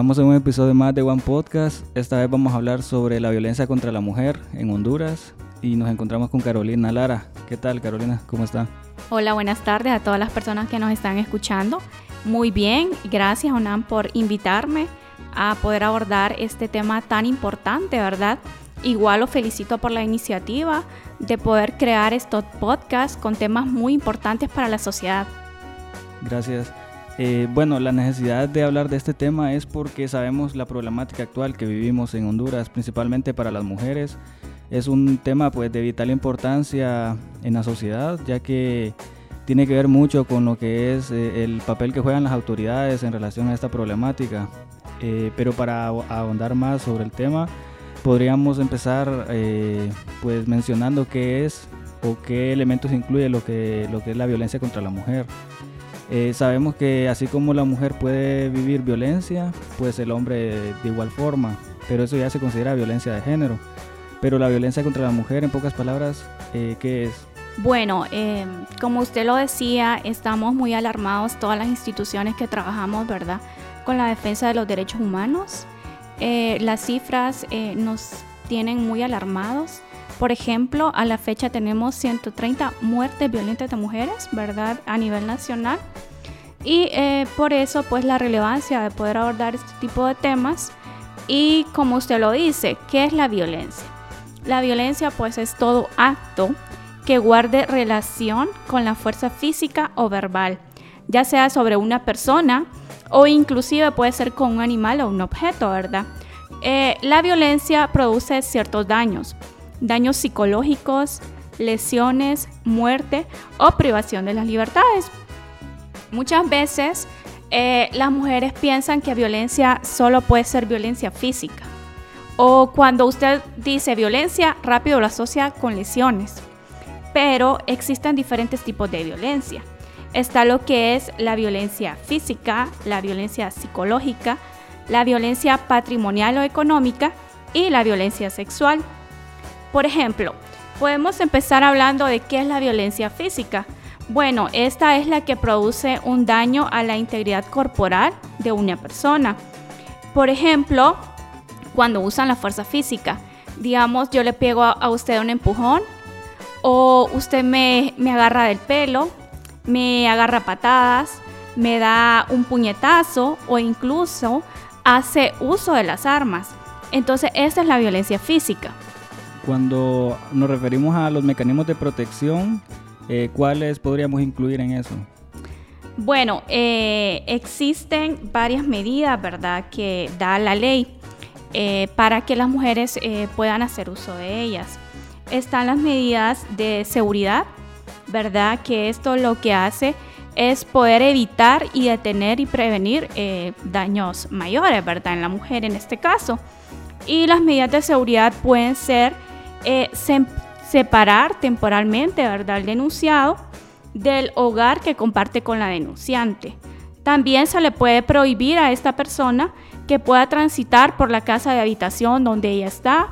estamos en un episodio más de One Podcast. Esta vez vamos a hablar sobre la violencia contra la mujer en Honduras y nos encontramos con Carolina Lara. ¿Qué tal, Carolina? ¿Cómo está? Hola, buenas tardes a todas las personas que nos están escuchando. Muy bien, gracias, Onan, por invitarme a poder abordar este tema tan importante, ¿verdad? Igual lo felicito por la iniciativa de poder crear estos podcasts con temas muy importantes para la sociedad. Gracias. Eh, bueno, la necesidad de hablar de este tema es porque sabemos la problemática actual que vivimos en Honduras, principalmente para las mujeres. Es un tema pues de vital importancia en la sociedad, ya que tiene que ver mucho con lo que es eh, el papel que juegan las autoridades en relación a esta problemática. Eh, pero para ahondar más sobre el tema, podríamos empezar pues mencionando qué es o qué elementos incluye lo que, lo que es la violencia contra la mujer. Eh, sabemos que así como la mujer puede vivir violencia, pues el hombre de igual forma, pero eso ya se considera violencia de género. Pero la violencia contra la mujer, en pocas palabras, eh, ¿qué es? Bueno, eh, como usted lo decía, estamos muy alarmados todas las instituciones que trabajamos, ¿verdad? Con la defensa de los derechos humanos. las cifras nos tienen muy alarmados. Por ejemplo, a la fecha tenemos 130 muertes violentas de mujeres, ¿verdad? A nivel nacional. Y eh, por eso, pues la relevancia de poder abordar este tipo de temas. Y como usted lo dice, ¿qué es la violencia? La violencia, pues, es todo acto que guarde relación con la fuerza física o verbal, ya sea sobre una persona o inclusive puede ser con un animal o un objeto, ¿verdad? Eh, la violencia produce ciertos daños, daños psicológicos, lesiones, muerte o privación de las libertades. Muchas veces eh, las mujeres piensan que violencia solo puede ser violencia física. O cuando usted dice violencia, rápido lo asocia con lesiones. Pero existen diferentes tipos de violencia. Está lo que es la violencia física, la violencia psicológica, la violencia patrimonial o económica y la violencia sexual. Por ejemplo, podemos empezar hablando de qué es la violencia física. Bueno, esta es la que produce un daño a la integridad corporal de una persona. Por ejemplo, cuando usan la fuerza física, digamos, yo le pego a, usted un empujón o usted me, me agarra del pelo, me agarra patadas, me da un puñetazo o incluso hace uso de las armas. Entonces, esa es la violencia física. Cuando nos referimos a los mecanismos de protección, eh, ¿cuáles podríamos incluir en eso? Bueno, eh, existen varias medidas, ¿verdad?, que da la ley eh, para que las mujeres puedan hacer uso de ellas. Están las medidas de seguridad, ¿verdad?, que esto lo que hace es poder evitar y detener y prevenir daños mayores, ¿verdad?, en la mujer en este caso. Y las medidas de seguridad pueden ser separar temporalmente ¿verdad? al denunciado del hogar que comparte con la denunciante. También se le puede prohibir a esta persona que pueda transitar por la casa de habitación donde ella está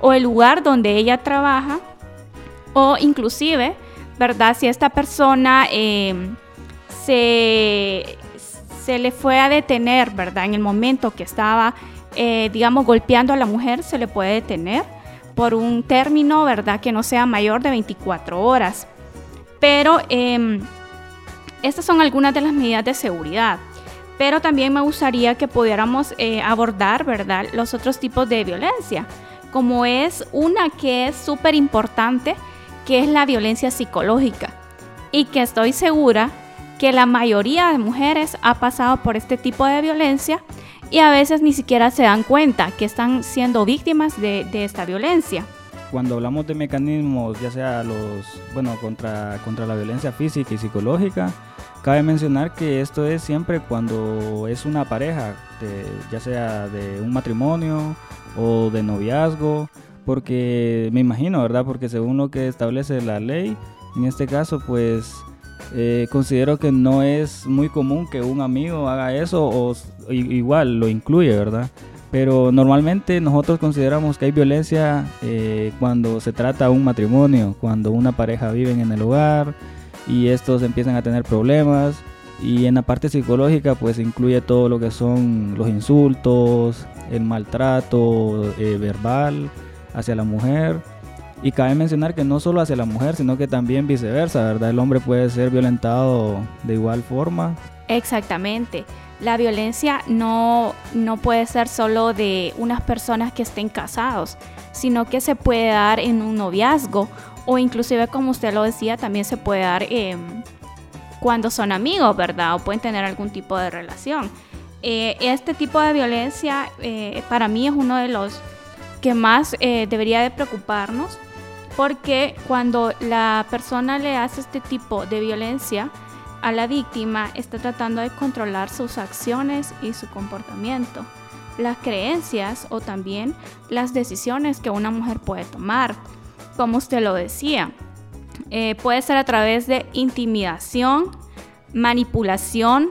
o el lugar donde ella trabaja o inclusive, ¿verdad? Si esta persona em, se, se, le fue a detener, ¿verdad? En el momento que estaba, eh, digamos, golpeando a la mujer, se le puede detener por un término, ¿verdad? Que no sea mayor de 24 horas. Pero em, estas son algunas de las medidas de seguridad. Pero también me gustaría que pudiéramos eh, abordar, ¿verdad? Los otros tipos de violencia, como es una que es súper importante, que es la violencia psicológica. Y que estoy segura que la mayoría de mujeres ha pasado por este tipo de violencia y a veces ni siquiera se dan cuenta que están siendo víctimas de, esta violencia. Cuando hablamos de mecanismos, ya sea los, bueno, contra, contra la violencia física y psicológica, cabe mencionar que esto es siempre cuando es una pareja, ya sea de un matrimonio o de noviazgo, porque me imagino, ¿verdad? Porque según lo que establece la ley, en este caso, pues eh, considero que no es muy común que un amigo haga eso o igual lo incluye, ¿verdad? Pero normalmente nosotros consideramos que hay violencia eh, cuando se trata un matrimonio, cuando una pareja vive en el hogar y estos empiezan a tener problemas Y en la parte psicológica pues incluye todo lo que son los insultos, el maltrato eh, verbal hacia la mujer. Y cabe mencionar que no solo hacia la mujer, sino que también viceversa, ¿verdad? El hombre puede ser violentado de igual forma. Exactamente. La violencia no, no puede ser solo de unas personas que estén casados, sino que se puede dar en un noviazgo o inclusive como usted lo decía, también se puede dar eh, cuando son amigos, ¿verdad? O pueden tener algún tipo de relación. Eh, este tipo de violencia eh, para mí es uno de los que más debería de preocuparnos porque cuando la persona le hace este tipo de violencia a la víctima está tratando de controlar sus acciones y su comportamiento, las creencias o también las decisiones que una mujer puede tomar como usted lo decía. Eh, puede ser a través de intimidación, manipulación,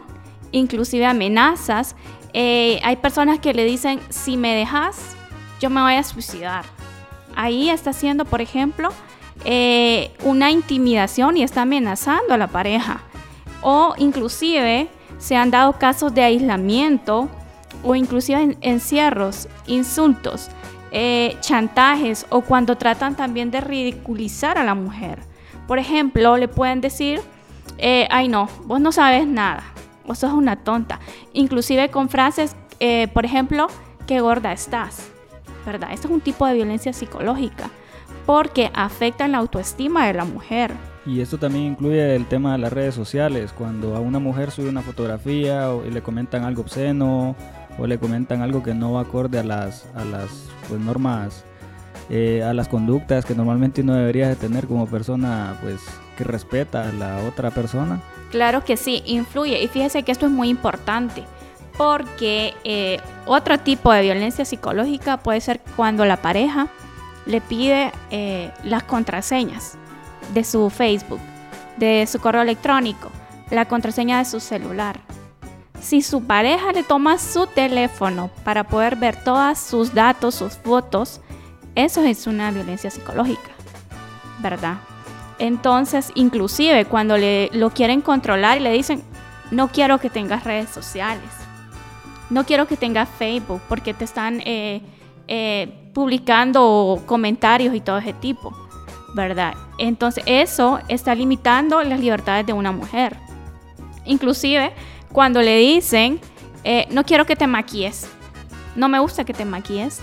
inclusive amenazas. Eh, hay personas que le dicen, si me dejas, yo me voy a suicidar. Ahí está haciendo, por ejemplo, eh, una intimidación y está amenazando a la pareja. O inclusive se han dado casos de aislamiento o inclusive encierros, insultos. Eh, chantajes o cuando tratan también de ridiculizar a la mujer. Por ejemplo, le pueden decir, eh, ay no, vos no sabes nada, vos sos una tonta. Inclusive con frases, eh, por ejemplo, qué gorda estás, ¿verdad? Esto es un tipo de violencia psicológica porque afecta la autoestima de la mujer. Y esto también incluye el tema de las redes sociales, cuando a una mujer sube una fotografía y le comentan algo obsceno o le comentan algo que no va acorde a las, a las pues, normas, eh, a las conductas que normalmente uno debería de tener como persona pues, que respeta a la otra persona. Claro que sí, influye. Y fíjese que esto es muy importante porque eh, otro tipo de violencia psicológica puede ser cuando la pareja le pide eh, las contraseñas de su Facebook, de su correo electrónico, la contraseña de su celular. Si su pareja le toma su teléfono para poder ver todos sus datos, sus fotos, eso es una violencia psicológica, ¿verdad? Entonces, inclusive cuando le, lo quieren controlar y le dicen, no quiero que tengas redes sociales, no quiero que tengas Facebook porque te están eh, eh, publicando comentarios y todo ese tipo, ¿verdad? Entonces, eso está limitando las libertades de una mujer. Inclusive, cuando le dicen, eh, no quiero que te maquilles, no me gusta que te maquilles,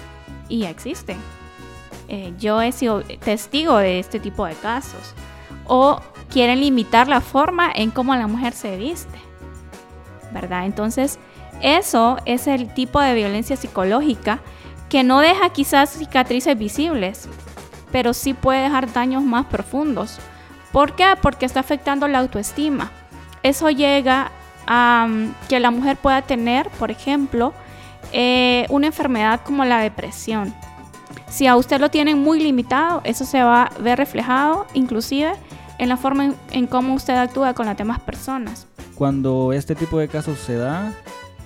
y ya existen. Eh, yo he sido testigo de este tipo de casos. O quieren limitar la forma en cómo la mujer se viste, ¿verdad? Entonces, eso es el tipo de violencia psicológica que no deja quizás cicatrices visibles, pero sí puede dejar daños más profundos. ¿Por qué? Porque está afectando la autoestima. Eso llega que la mujer pueda tener, por ejemplo, eh, una enfermedad como la depresión. Si a usted lo tienen muy limitado, eso se va a ver reflejado inclusive en la forma en, cómo usted actúa con las demás personas. Cuando este tipo de casos se da,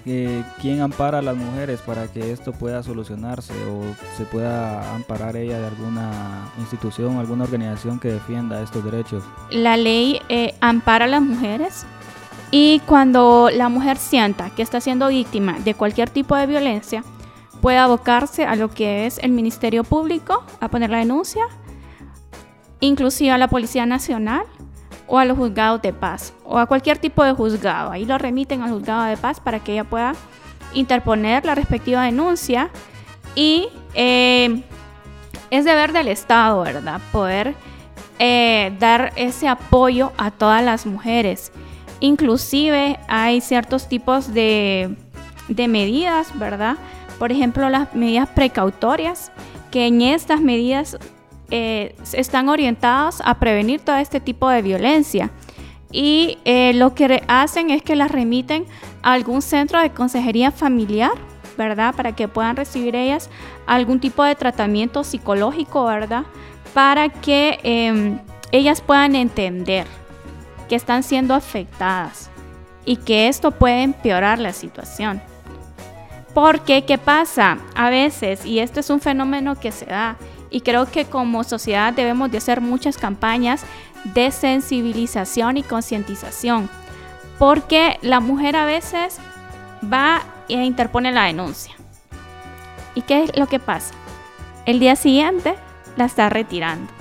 eh, ¿quién ampara a las mujeres para que esto pueda solucionarse o se pueda amparar ella de alguna institución, alguna organización que defienda estos derechos? La ley eh, ampara a las mujeres y cuando la mujer sienta que está siendo víctima de cualquier tipo de violencia, puede abocarse a lo que es el Ministerio Público, a poner la denuncia, inclusive a la Policía Nacional o a los juzgados de paz o a cualquier tipo de juzgado. Ahí lo remiten al juzgado de paz para que ella pueda interponer la respectiva denuncia y eh, es deber del Estado, ¿verdad? Poder eh, dar ese apoyo a todas las mujeres Inclusive hay ciertos tipos de, medidas, ¿verdad? Por ejemplo, las medidas precautorias, que en estas medidas eh, están orientadas a prevenir todo este tipo de violencia. Y eh, lo que hacen es que las remiten a algún centro de consejería familiar, ¿verdad? Para que puedan recibir ellas algún tipo de tratamiento psicológico, ¿verdad? Para que em, ellas puedan entender que están siendo afectadas y que esto puede empeorar la situación. Porque, ¿qué pasa? A veces, y esto es un fenómeno que se da, y creo que como sociedad debemos de hacer muchas campañas de sensibilización y concientización, porque la mujer a veces va e interpone la denuncia. ¿Y qué es lo que pasa? El día siguiente la está retirando.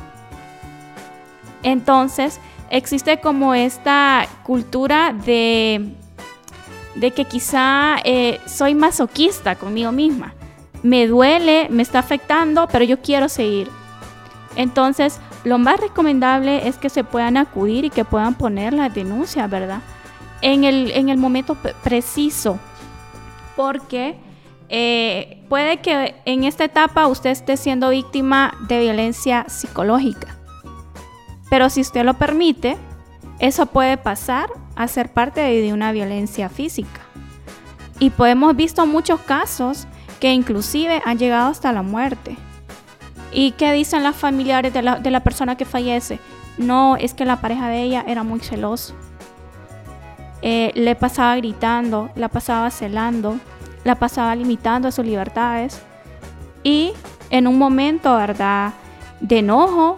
Entonces, existe como esta cultura de, de que quizá eh, soy masoquista conmigo misma. Me duele, me está afectando, pero yo quiero seguir. Entonces, lo más recomendable es que se puedan acudir y que puedan poner la denuncia, ¿verdad? En el, en el momento preciso, porque eh, puede que en esta etapa usted esté siendo víctima de violencia psicológica. Pero si usted lo permite, eso puede pasar a ser parte de una violencia física. Y podemos visto muchos casos que inclusive han llegado hasta la muerte. ¿Y qué dicen las familiares de la, de la persona que fallece? No, es que la pareja de ella era muy celoso. Eh, le pasaba gritando, la pasaba celando, la pasaba limitando sus libertades. Y en un momento, ¿verdad? De enojo,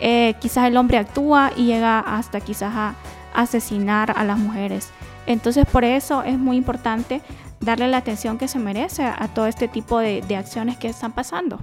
eh, quizás el hombre actúa y llega hasta quizás a asesinar a las mujeres. Entonces por eso es muy importante darle la atención que se merece a todo este tipo de, de acciones que están pasando.